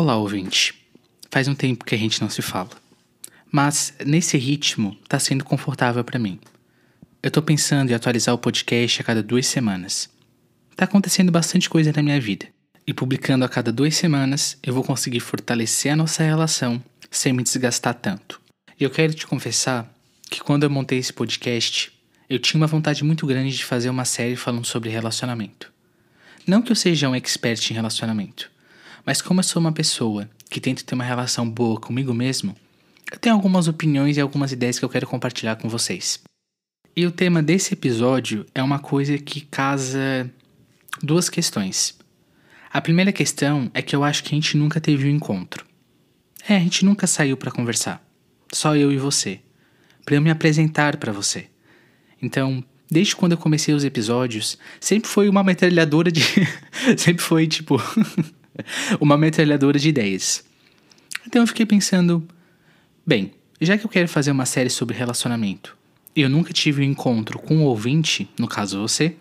Olá, ouvinte. Faz um tempo que a gente não se fala. Mas nesse ritmo tá sendo confortável para mim. Eu tô pensando em atualizar o podcast a cada duas semanas. Tá acontecendo bastante coisa na minha vida. E publicando a cada duas semanas, eu vou conseguir fortalecer a nossa relação sem me desgastar tanto. E eu quero te confessar que quando eu montei esse podcast, eu tinha uma vontade muito grande de fazer uma série falando sobre relacionamento. Não que eu seja um expert em relacionamento, mas como eu sou uma pessoa que tenta ter uma relação boa comigo mesmo, eu tenho algumas opiniões e algumas ideias que eu quero compartilhar com vocês. E o tema desse episódio é uma coisa que casa duas questões. A primeira questão é que eu acho que a gente nunca teve um encontro. É, a gente nunca saiu para conversar. Só eu e você. Para eu me apresentar para você. Então, desde quando eu comecei os episódios, sempre foi uma metralhadora de. sempre foi tipo. uma metralhadora de ideias. Então eu fiquei pensando: bem, já que eu quero fazer uma série sobre relacionamento e eu nunca tive um encontro com um ouvinte, no caso você,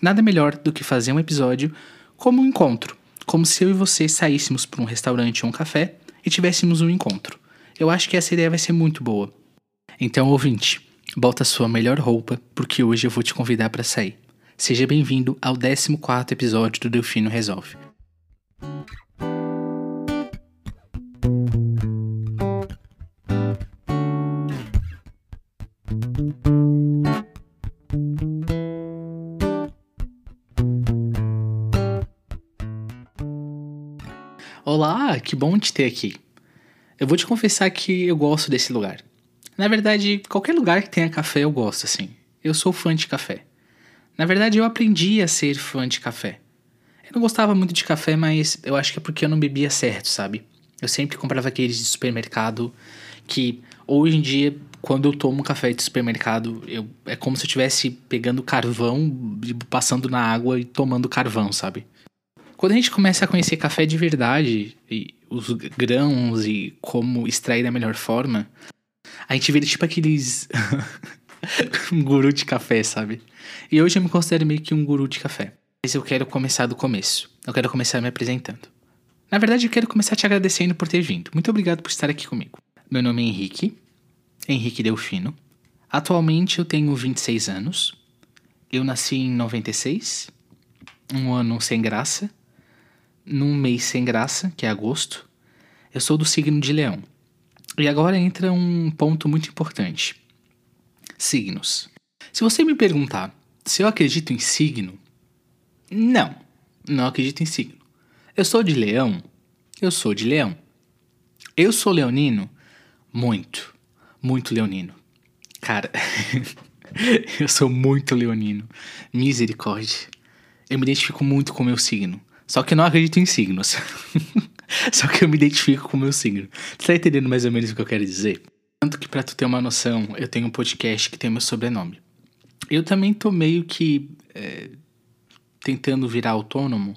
nada melhor do que fazer um episódio como um encontro, como se eu e você saíssemos para um restaurante ou um café e tivéssemos um encontro. Eu acho que essa ideia vai ser muito boa. Então, ouvinte, bota sua melhor roupa, porque hoje eu vou te convidar para sair. Seja bem-vindo ao 14 episódio do Delfino Resolve. Olá, que bom te ter aqui. Eu vou te confessar que eu gosto desse lugar. Na verdade, qualquer lugar que tenha café eu gosto, assim. Eu sou fã de café. Na verdade, eu aprendi a ser fã de café. Eu não gostava muito de café, mas eu acho que é porque eu não bebia certo, sabe? Eu sempre comprava aqueles de supermercado que hoje em dia, quando eu tomo café de supermercado, eu, é como se eu estivesse pegando carvão, passando na água e tomando carvão, sabe? Quando a gente começa a conhecer café de verdade, e os grãos e como extrair da melhor forma, a gente vira tipo aqueles. um guru de café, sabe? E hoje eu me considero meio que um guru de café. Mas eu quero começar do começo. Eu quero começar me apresentando. Na verdade, eu quero começar te agradecendo por ter vindo. Muito obrigado por estar aqui comigo. Meu nome é Henrique, Henrique Delfino. Atualmente eu tenho 26 anos. Eu nasci em 96, um ano sem graça num mês sem graça, que é agosto. Eu sou do signo de Leão. E agora entra um ponto muito importante: signos. Se você me perguntar se eu acredito em signo, não, não acredito em signo. Eu sou de Leão? Eu sou de Leão. Eu sou leonino? Muito, muito leonino. Cara, eu sou muito leonino. Misericórdia. Eu me identifico muito com o meu signo. Só que eu não acredito em signos. Só que eu me identifico com o meu signo. Você tá entendendo mais ou menos o que eu quero dizer? Tanto que para tu ter uma noção, eu tenho um podcast que tem meu sobrenome. Eu também tô meio que é, tentando virar autônomo.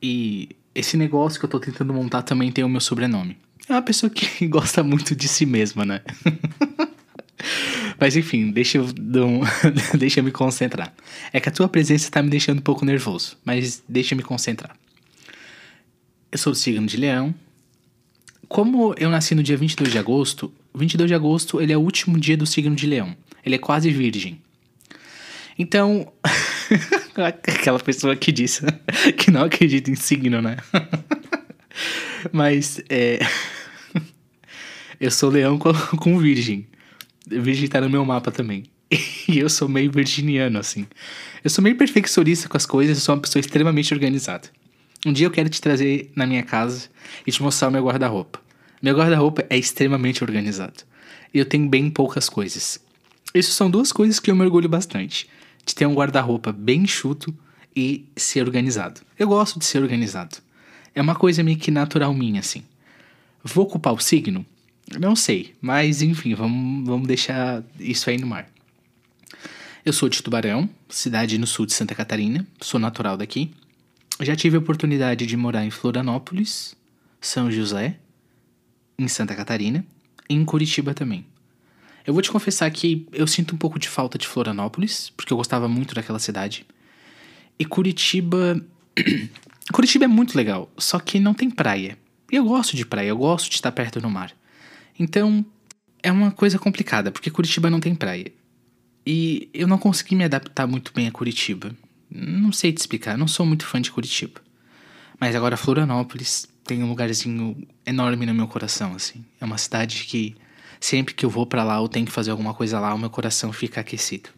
E esse negócio que eu tô tentando montar também tem o meu sobrenome. É uma pessoa que gosta muito de si mesma, né? Mas enfim, deixa eu, deixa eu me concentrar. É que a tua presença tá me deixando um pouco nervoso, mas deixa eu me concentrar. Eu sou do signo de Leão. Como eu nasci no dia 22 de agosto, 22 de agosto ele é o último dia do signo de Leão. Ele é quase virgem. Então, aquela pessoa que disse que não acredita em signo, né? Mas é eu sou leão com, com virgem. Virgem tá no meu mapa também. E eu sou meio virginiano, assim. Eu sou meio perfeccionista com as coisas, eu sou uma pessoa extremamente organizada. Um dia eu quero te trazer na minha casa e te mostrar o meu guarda-roupa. Meu guarda-roupa é extremamente organizado. E eu tenho bem poucas coisas. Isso são duas coisas que eu me orgulho bastante. De ter um guarda-roupa bem enxuto e ser organizado. Eu gosto de ser organizado. É uma coisa meio que natural minha, assim. Vou ocupar o signo? Não sei, mas enfim, vamos, vamos deixar isso aí no mar. Eu sou de Tubarão, cidade no sul de Santa Catarina, sou natural daqui. Já tive a oportunidade de morar em Florianópolis, São José, em Santa Catarina e em Curitiba também. Eu vou te confessar que eu sinto um pouco de falta de Florianópolis, porque eu gostava muito daquela cidade. E Curitiba. Curitiba é muito legal, só que não tem praia. eu gosto de praia, eu gosto de estar perto do mar. Então, é uma coisa complicada, porque Curitiba não tem praia. E eu não consegui me adaptar muito bem a Curitiba. Não sei te explicar, não sou muito fã de Curitiba. Mas agora Florianópolis tem um lugarzinho enorme no meu coração, assim. É uma cidade que sempre que eu vou para lá, eu tenho que fazer alguma coisa lá, o meu coração fica aquecido.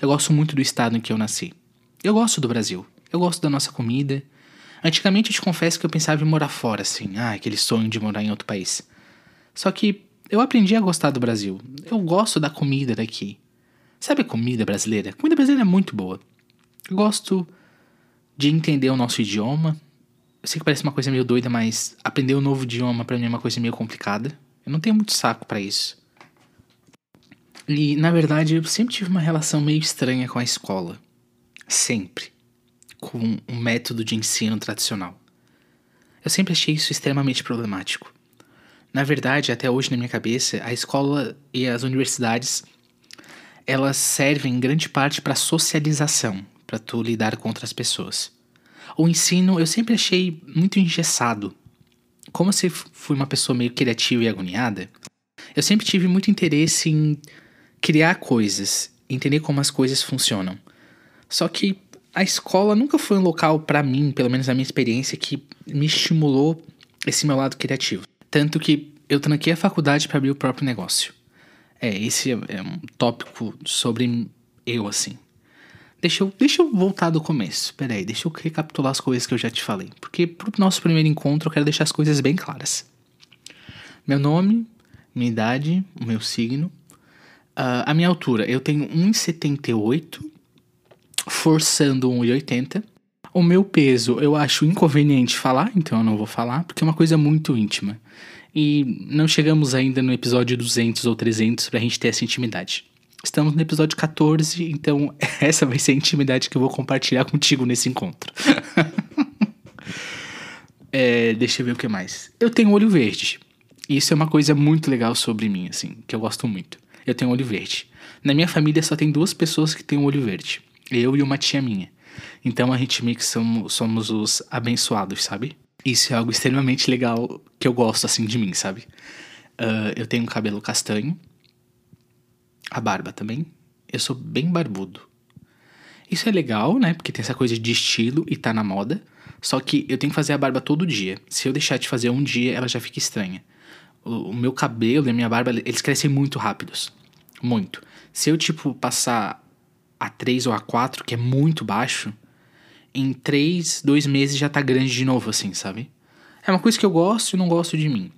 Eu gosto muito do estado em que eu nasci. Eu gosto do Brasil. Eu gosto da nossa comida. Antigamente eu te confesso que eu pensava em morar fora, assim. Ah, aquele sonho de morar em outro país. Só que eu aprendi a gostar do Brasil. Eu gosto da comida daqui. Sabe a comida brasileira? A comida brasileira é muito boa. Eu gosto de entender o nosso idioma. Eu sei que parece uma coisa meio doida, mas aprender um novo idioma para mim é uma coisa meio complicada. Eu não tenho muito saco para isso. E, na verdade, eu sempre tive uma relação meio estranha com a escola. Sempre. Com o um método de ensino tradicional. Eu sempre achei isso extremamente problemático. Na verdade, até hoje na minha cabeça, a escola e as universidades elas servem em grande parte para socialização, para tu lidar com outras pessoas. O ensino eu sempre achei muito engessado. Como se fui uma pessoa meio criativa e agoniada, eu sempre tive muito interesse em criar coisas, entender como as coisas funcionam. Só que a escola nunca foi um local para mim, pelo menos na minha experiência, que me estimulou esse meu lado criativo. Tanto que eu tranquei a faculdade para abrir o próprio negócio. É, esse é, é um tópico sobre eu, assim. Deixa eu, deixa eu voltar do começo. Peraí, deixa eu recapitular as coisas que eu já te falei. Porque pro nosso primeiro encontro eu quero deixar as coisas bem claras. Meu nome, minha idade, o meu signo, Uh, a minha altura, eu tenho 1,78, forçando 1,80. O meu peso eu acho inconveniente falar, então eu não vou falar, porque é uma coisa muito íntima. E não chegamos ainda no episódio 200 ou 300 pra gente ter essa intimidade. Estamos no episódio 14, então essa vai ser a intimidade que eu vou compartilhar contigo nesse encontro. é, deixa eu ver o que mais. Eu tenho olho verde. Isso é uma coisa muito legal sobre mim, assim, que eu gosto muito eu tenho olho verde. Na minha família só tem duas pessoas que têm olho verde. Eu e uma tia minha. Então a gente meio que somos, somos os abençoados, sabe? Isso é algo extremamente legal que eu gosto assim de mim, sabe? Uh, eu tenho cabelo castanho. A barba também. Eu sou bem barbudo. Isso é legal, né? Porque tem essa coisa de estilo e tá na moda. Só que eu tenho que fazer a barba todo dia. Se eu deixar de fazer um dia, ela já fica estranha o, o meu cabelo e a minha barba, eles crescem muito rápidos. Muito. Se eu, tipo, passar a 3 ou a 4, que é muito baixo, em 3, 2 meses já tá grande de novo, assim, sabe? É uma coisa que eu gosto e não gosto de mim.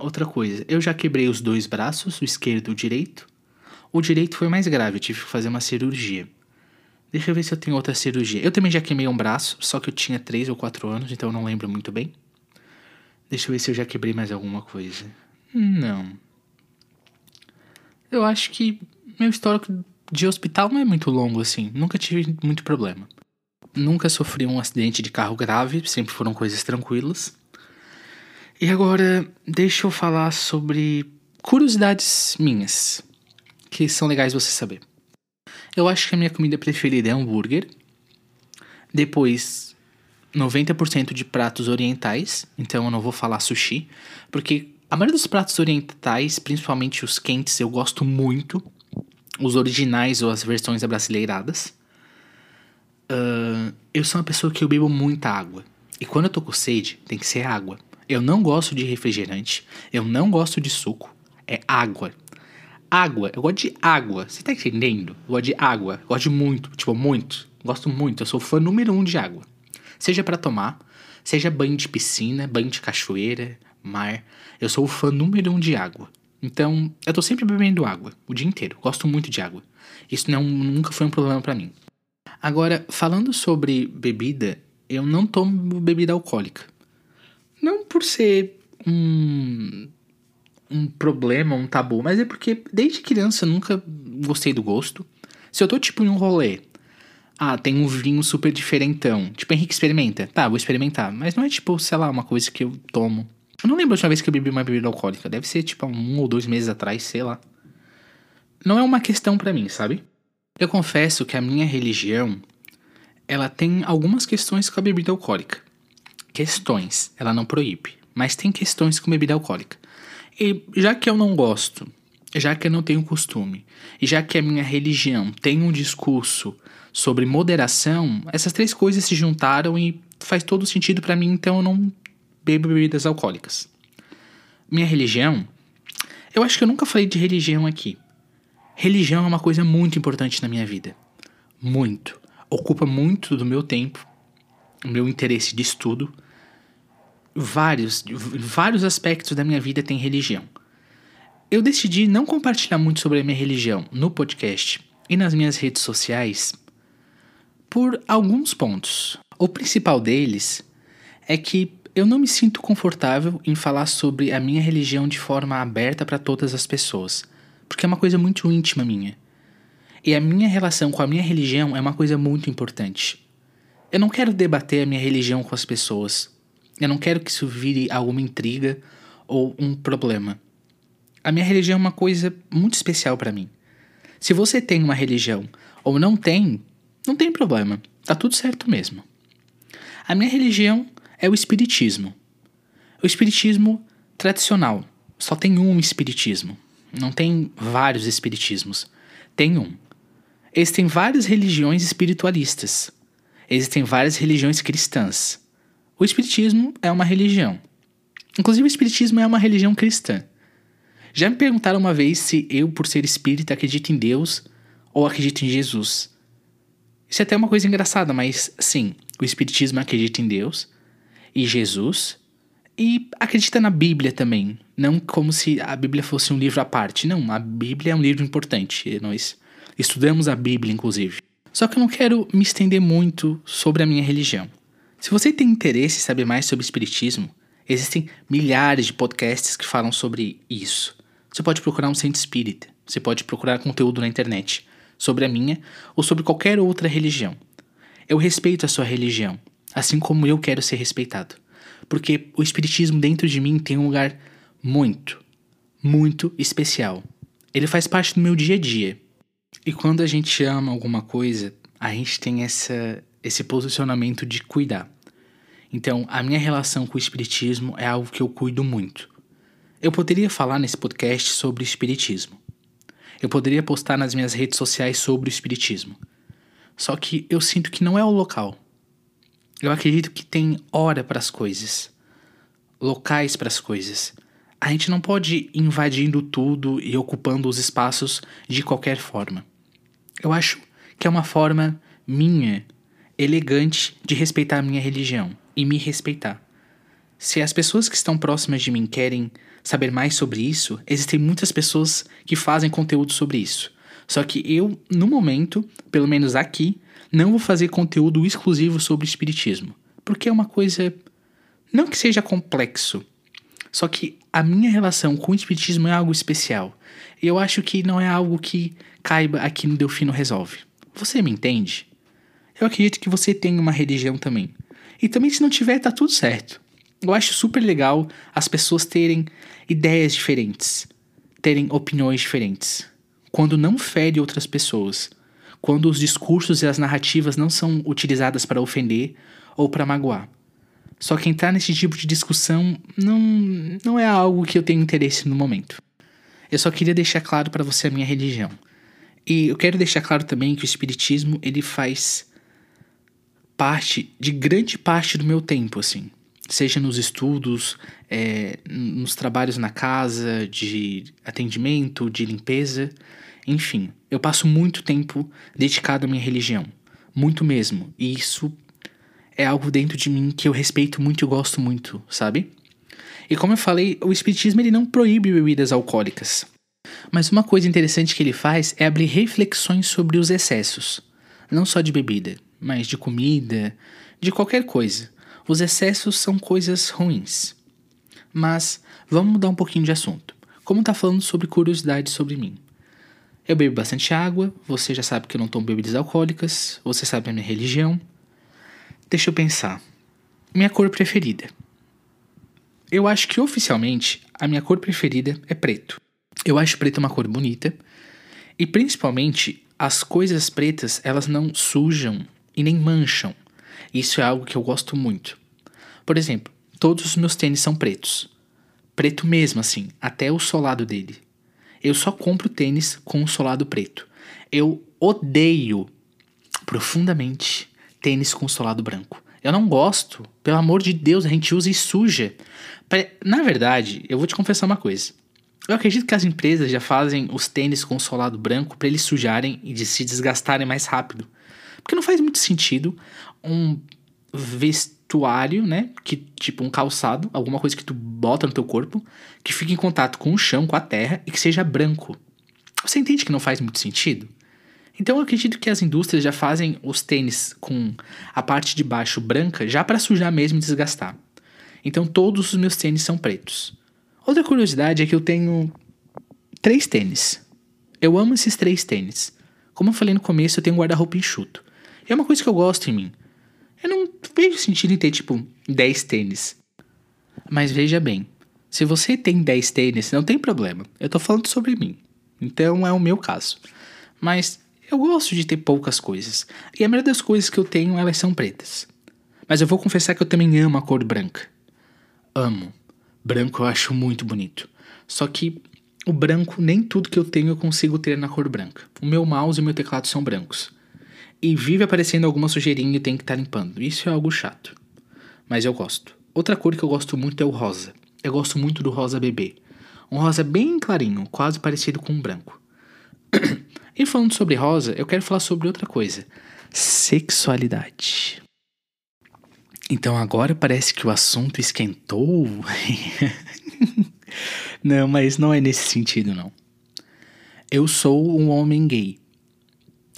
Outra coisa, eu já quebrei os dois braços, o esquerdo e o direito. O direito foi mais grave, eu tive que fazer uma cirurgia. Deixa eu ver se eu tenho outra cirurgia. Eu também já queimei um braço, só que eu tinha 3 ou 4 anos, então eu não lembro muito bem. Deixa eu ver se eu já quebrei mais alguma coisa. Não. Eu acho que meu histórico de hospital não é muito longo assim. Nunca tive muito problema. Nunca sofri um acidente de carro grave, sempre foram coisas tranquilas. E agora, deixa eu falar sobre curiosidades minhas, que são legais você saber. Eu acho que a minha comida preferida é hambúrguer. Depois, 90% de pratos orientais, então eu não vou falar sushi, porque a maioria dos pratos orientais, principalmente os quentes, eu gosto muito. Os originais ou as versões abrasileiradas. Uh, eu sou uma pessoa que eu bebo muita água. E quando eu tô com sede, tem que ser água. Eu não gosto de refrigerante, eu não gosto de suco, é água. Água, eu gosto de água. Você tá entendendo? Eu gosto de água, eu gosto de muito, tipo, muito. Gosto muito, eu sou fã número um de água. Seja para tomar, seja banho de piscina, banho de cachoeira, mar. Eu sou o fã número um de água. Então, eu tô sempre bebendo água, o dia inteiro. Gosto muito de água. Isso não, nunca foi um problema para mim. Agora, falando sobre bebida, eu não tomo bebida alcoólica. Não por ser um, um problema, um tabu, mas é porque desde criança eu nunca gostei do gosto. Se eu tô tipo em um rolê ah, tem um vinho super diferentão. Tipo, Henrique experimenta. Tá, vou experimentar. Mas não é tipo, sei lá, uma coisa que eu tomo. Eu não lembro a última vez que eu bebi uma bebida alcoólica. Deve ser tipo um ou dois meses atrás, sei lá. Não é uma questão para mim, sabe? Eu confesso que a minha religião ela tem algumas questões com a bebida alcoólica. Questões, ela não proíbe, mas tem questões com bebida alcoólica. E já que eu não gosto, já que eu não tenho costume, e já que a minha religião tem um discurso sobre moderação, essas três coisas se juntaram e faz todo sentido para mim, então eu não bebo bebidas alcoólicas. Minha religião, eu acho que eu nunca falei de religião aqui. Religião é uma coisa muito importante na minha vida. Muito. Ocupa muito do meu tempo, o meu interesse de estudo. Vários, vários aspectos da minha vida tem religião. Eu decidi não compartilhar muito sobre a minha religião no podcast e nas minhas redes sociais por alguns pontos. O principal deles é que eu não me sinto confortável em falar sobre a minha religião de forma aberta para todas as pessoas, porque é uma coisa muito íntima minha. E a minha relação com a minha religião é uma coisa muito importante. Eu não quero debater a minha religião com as pessoas. Eu não quero que isso vire alguma intriga ou um problema. A minha religião é uma coisa muito especial para mim. Se você tem uma religião ou não tem, não tem problema, tá tudo certo mesmo. A minha religião é o Espiritismo. O Espiritismo tradicional. Só tem um Espiritismo. Não tem vários Espiritismos. Tem um. Existem várias religiões espiritualistas. Existem várias religiões cristãs. O Espiritismo é uma religião. Inclusive, o Espiritismo é uma religião cristã. Já me perguntaram uma vez se eu, por ser espírita, acredito em Deus ou acredito em Jesus. Isso é até uma coisa engraçada, mas sim, o Espiritismo acredita em Deus e Jesus e acredita na Bíblia também. Não como se a Bíblia fosse um livro à parte. Não, a Bíblia é um livro importante. Nós estudamos a Bíblia, inclusive. Só que eu não quero me estender muito sobre a minha religião. Se você tem interesse em saber mais sobre Espiritismo, existem milhares de podcasts que falam sobre isso. Você pode procurar um centro espírita, você pode procurar conteúdo na internet sobre a minha ou sobre qualquer outra religião. Eu respeito a sua religião, assim como eu quero ser respeitado, porque o espiritismo dentro de mim tem um lugar muito, muito especial. Ele faz parte do meu dia a dia. E quando a gente ama alguma coisa, a gente tem essa, esse posicionamento de cuidar. Então, a minha relação com o espiritismo é algo que eu cuido muito. Eu poderia falar nesse podcast sobre espiritismo, eu poderia postar nas minhas redes sociais sobre o espiritismo. Só que eu sinto que não é o local. Eu acredito que tem hora para as coisas, locais para as coisas. A gente não pode invadindo tudo e ocupando os espaços de qualquer forma. Eu acho que é uma forma minha, elegante, de respeitar a minha religião e me respeitar. Se as pessoas que estão próximas de mim querem saber mais sobre isso, existem muitas pessoas que fazem conteúdo sobre isso. Só que eu, no momento, pelo menos aqui, não vou fazer conteúdo exclusivo sobre espiritismo, porque é uma coisa não que seja complexo, só que a minha relação com o espiritismo é algo especial. E eu acho que não é algo que caiba aqui no Delfino Resolve. Você me entende? Eu acredito que você tem uma religião também. E também se não tiver, tá tudo certo. Eu acho super legal as pessoas terem ideias diferentes, terem opiniões diferentes, quando não fere outras pessoas, quando os discursos e as narrativas não são utilizadas para ofender ou para magoar. Só que entrar nesse tipo de discussão não, não é algo que eu tenho interesse no momento. Eu só queria deixar claro para você a minha religião. E eu quero deixar claro também que o espiritismo ele faz parte de grande parte do meu tempo, assim seja nos estudos, é, nos trabalhos na casa, de atendimento, de limpeza, enfim, eu passo muito tempo dedicado à minha religião, muito mesmo, e isso é algo dentro de mim que eu respeito muito e gosto muito, sabe? E como eu falei, o espiritismo ele não proíbe bebidas alcoólicas. Mas uma coisa interessante que ele faz é abrir reflexões sobre os excessos, não só de bebida, mas de comida, de qualquer coisa. Os excessos são coisas ruins. Mas vamos mudar um pouquinho de assunto. Como tá falando sobre curiosidade sobre mim. Eu bebo bastante água, você já sabe que eu não tomo bebidas alcoólicas, você sabe a minha religião. Deixa eu pensar. Minha cor preferida. Eu acho que oficialmente a minha cor preferida é preto. Eu acho preto uma cor bonita e principalmente as coisas pretas elas não sujam e nem mancham. Isso é algo que eu gosto muito. Por exemplo, todos os meus tênis são pretos. Preto mesmo, assim, até o solado dele. Eu só compro tênis com o solado preto. Eu odeio profundamente tênis com solado branco. Eu não gosto. Pelo amor de Deus, a gente usa e suja. Na verdade, eu vou te confessar uma coisa. Eu acredito que as empresas já fazem os tênis com solado branco para eles sujarem e de se desgastarem mais rápido. Porque não faz muito sentido um vestuário, né? Que tipo um calçado, alguma coisa que tu bota no teu corpo, que fique em contato com o chão, com a terra e que seja branco. Você entende que não faz muito sentido? Então eu acredito que as indústrias já fazem os tênis com a parte de baixo branca já para sujar mesmo e desgastar. Então todos os meus tênis são pretos. Outra curiosidade é que eu tenho três tênis. Eu amo esses três tênis. Como eu falei no começo, eu tenho um guarda-roupa enxuto. E é uma coisa que eu gosto em mim. Eu não vejo sentido em ter, tipo, 10 tênis. Mas veja bem, se você tem 10 tênis, não tem problema. Eu tô falando sobre mim. Então é o meu caso. Mas eu gosto de ter poucas coisas. E a maioria das coisas que eu tenho, elas são pretas. Mas eu vou confessar que eu também amo a cor branca. Amo. Branco eu acho muito bonito. Só que o branco, nem tudo que eu tenho eu consigo ter na cor branca. O meu mouse e o meu teclado são brancos e vive aparecendo alguma sujeirinha e tem que estar tá limpando. Isso é algo chato. Mas eu gosto. Outra cor que eu gosto muito é o rosa. Eu gosto muito do rosa bebê. Um rosa bem clarinho, quase parecido com um branco. e falando sobre rosa, eu quero falar sobre outra coisa: sexualidade. Então agora parece que o assunto esquentou. não, mas não é nesse sentido, não. Eu sou um homem gay.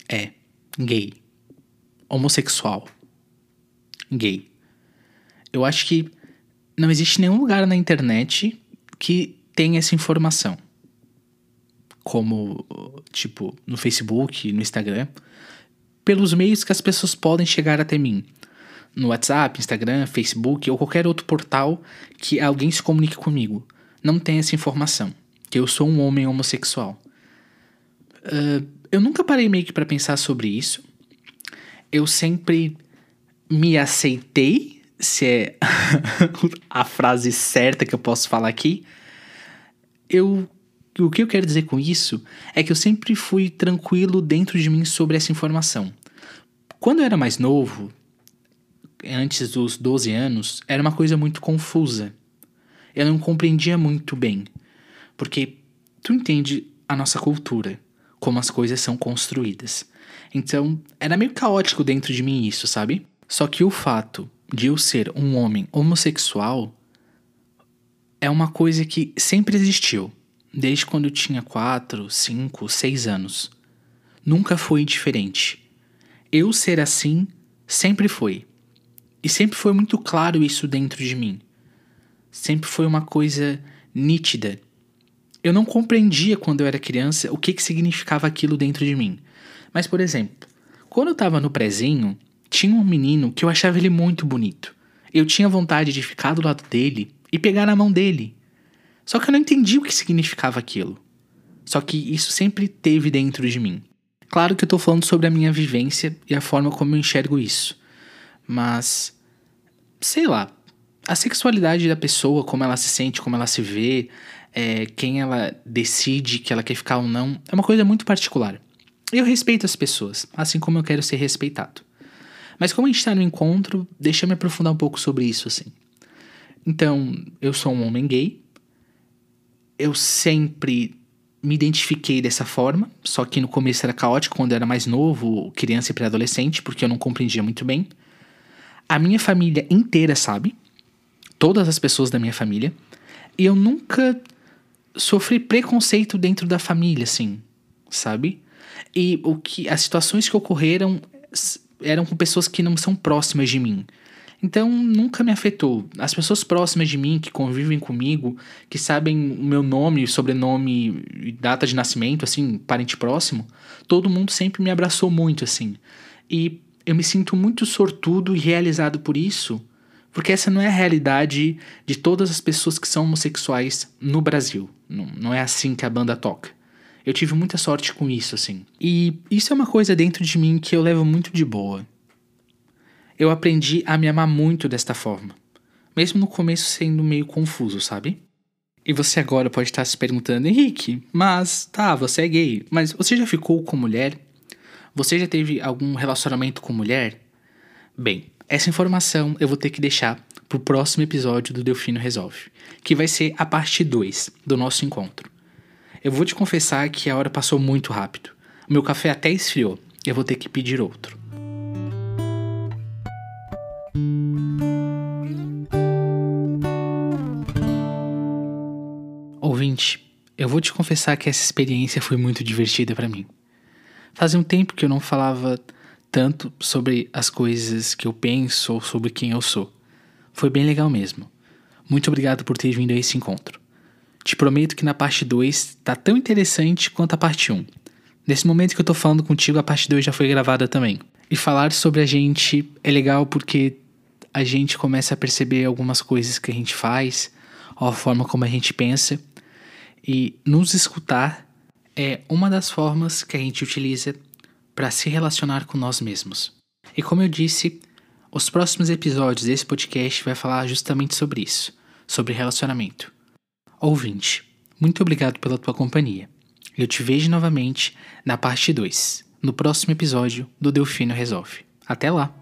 É, gay, homossexual, gay. Eu acho que não existe nenhum lugar na internet que tenha essa informação. Como, tipo, no Facebook, no Instagram, pelos meios que as pessoas podem chegar até mim. No WhatsApp, Instagram, Facebook ou qualquer outro portal que alguém se comunique comigo. Não tem essa informação. Que eu sou um homem homossexual. Uh, eu nunca parei meio que para pensar sobre isso. Eu sempre me aceitei, se é a frase certa que eu posso falar aqui. Eu o que eu quero dizer com isso é que eu sempre fui tranquilo dentro de mim sobre essa informação. Quando eu era mais novo, antes dos 12 anos, era uma coisa muito confusa. Eu não compreendia muito bem. Porque tu entende a nossa cultura como as coisas são construídas. Então, era meio caótico dentro de mim isso, sabe? Só que o fato de eu ser um homem homossexual é uma coisa que sempre existiu, desde quando eu tinha 4, 5, 6 anos. Nunca foi diferente. Eu ser assim sempre foi. E sempre foi muito claro isso dentro de mim. Sempre foi uma coisa nítida eu não compreendia quando eu era criança o que, que significava aquilo dentro de mim. Mas, por exemplo, quando eu tava no prezinho, tinha um menino que eu achava ele muito bonito. Eu tinha vontade de ficar do lado dele e pegar na mão dele. Só que eu não entendi o que significava aquilo. Só que isso sempre teve dentro de mim. Claro que eu tô falando sobre a minha vivência e a forma como eu enxergo isso. Mas. Sei lá. A sexualidade da pessoa, como ela se sente, como ela se vê, é, quem ela decide que ela quer ficar ou não, é uma coisa muito particular. Eu respeito as pessoas, assim como eu quero ser respeitado. Mas como a gente está no encontro, deixa eu me aprofundar um pouco sobre isso, assim. Então, eu sou um homem gay. Eu sempre me identifiquei dessa forma, só que no começo era caótico quando eu era mais novo, criança e pré-adolescente, porque eu não compreendia muito bem. A minha família inteira sabe, todas as pessoas da minha família, e eu nunca sofri preconceito dentro da família, assim, sabe? E o que as situações que ocorreram eram com pessoas que não são próximas de mim. Então nunca me afetou. As pessoas próximas de mim, que convivem comigo, que sabem o meu nome, sobrenome e data de nascimento, assim, parente próximo, todo mundo sempre me abraçou muito, assim. E eu me sinto muito sortudo e realizado por isso, porque essa não é a realidade de todas as pessoas que são homossexuais no Brasil. Não, não é assim que a banda toca. Eu tive muita sorte com isso, assim. E isso é uma coisa dentro de mim que eu levo muito de boa. Eu aprendi a me amar muito desta forma. mesmo no começo sendo meio confuso, sabe? E você agora pode estar se perguntando, Henrique, mas tá, você é gay, mas você já ficou com mulher? Você já teve algum relacionamento com mulher? Bem, essa informação eu vou ter que deixar pro próximo episódio do Delfino Resolve, que vai ser a parte 2 do nosso encontro. Eu vou te confessar que a hora passou muito rápido. Meu café até esfriou. Eu vou ter que pedir outro. Eu vou te confessar que essa experiência foi muito divertida para mim. Fazia um tempo que eu não falava tanto sobre as coisas que eu penso ou sobre quem eu sou. Foi bem legal mesmo. Muito obrigado por ter vindo a esse encontro. Te prometo que na parte 2 tá tão interessante quanto a parte 1. Um. Nesse momento que eu tô falando contigo, a parte 2 já foi gravada também. E falar sobre a gente é legal porque a gente começa a perceber algumas coisas que a gente faz, a forma como a gente pensa. E nos escutar é uma das formas que a gente utiliza para se relacionar com nós mesmos. E como eu disse, os próximos episódios desse podcast vai falar justamente sobre isso, sobre relacionamento. Ouvinte, muito obrigado pela tua companhia. Eu te vejo novamente na parte 2, no próximo episódio do Delfino Resolve. Até lá!